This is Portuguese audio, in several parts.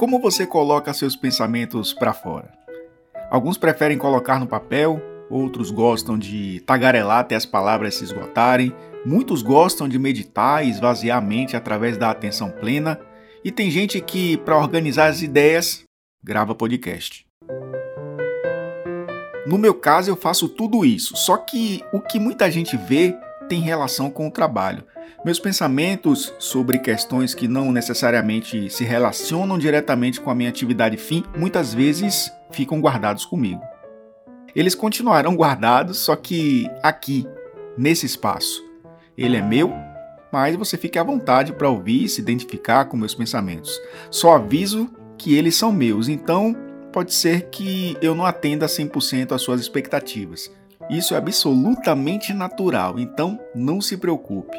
Como você coloca seus pensamentos para fora? Alguns preferem colocar no papel, outros gostam de tagarelar até as palavras se esgotarem, muitos gostam de meditar e esvaziar a mente através da atenção plena, e tem gente que, para organizar as ideias, grava podcast. No meu caso, eu faço tudo isso, só que o que muita gente vê tem relação com o trabalho. Meus pensamentos sobre questões que não necessariamente se relacionam diretamente com a minha atividade fim muitas vezes ficam guardados comigo. Eles continuarão guardados, só que aqui, nesse espaço. Ele é meu, mas você fique à vontade para ouvir e se identificar com meus pensamentos. Só aviso que eles são meus, então pode ser que eu não atenda 100% às suas expectativas. Isso é absolutamente natural, então não se preocupe.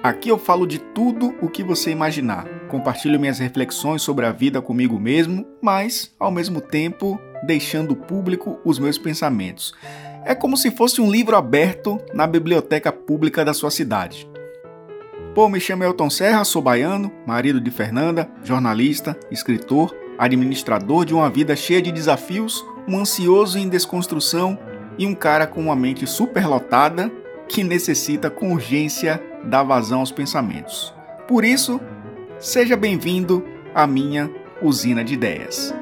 Aqui eu falo de tudo o que você imaginar. Compartilho minhas reflexões sobre a vida comigo mesmo, mas, ao mesmo tempo, deixando público os meus pensamentos. É como se fosse um livro aberto na biblioteca pública da sua cidade. Pô, me chamo Elton Serra, sou baiano, marido de Fernanda, jornalista, escritor, administrador de uma vida cheia de desafios, um ansioso em desconstrução e um cara com uma mente superlotada que necessita com urgência dar vazão aos pensamentos. Por isso, seja bem-vindo à minha usina de ideias.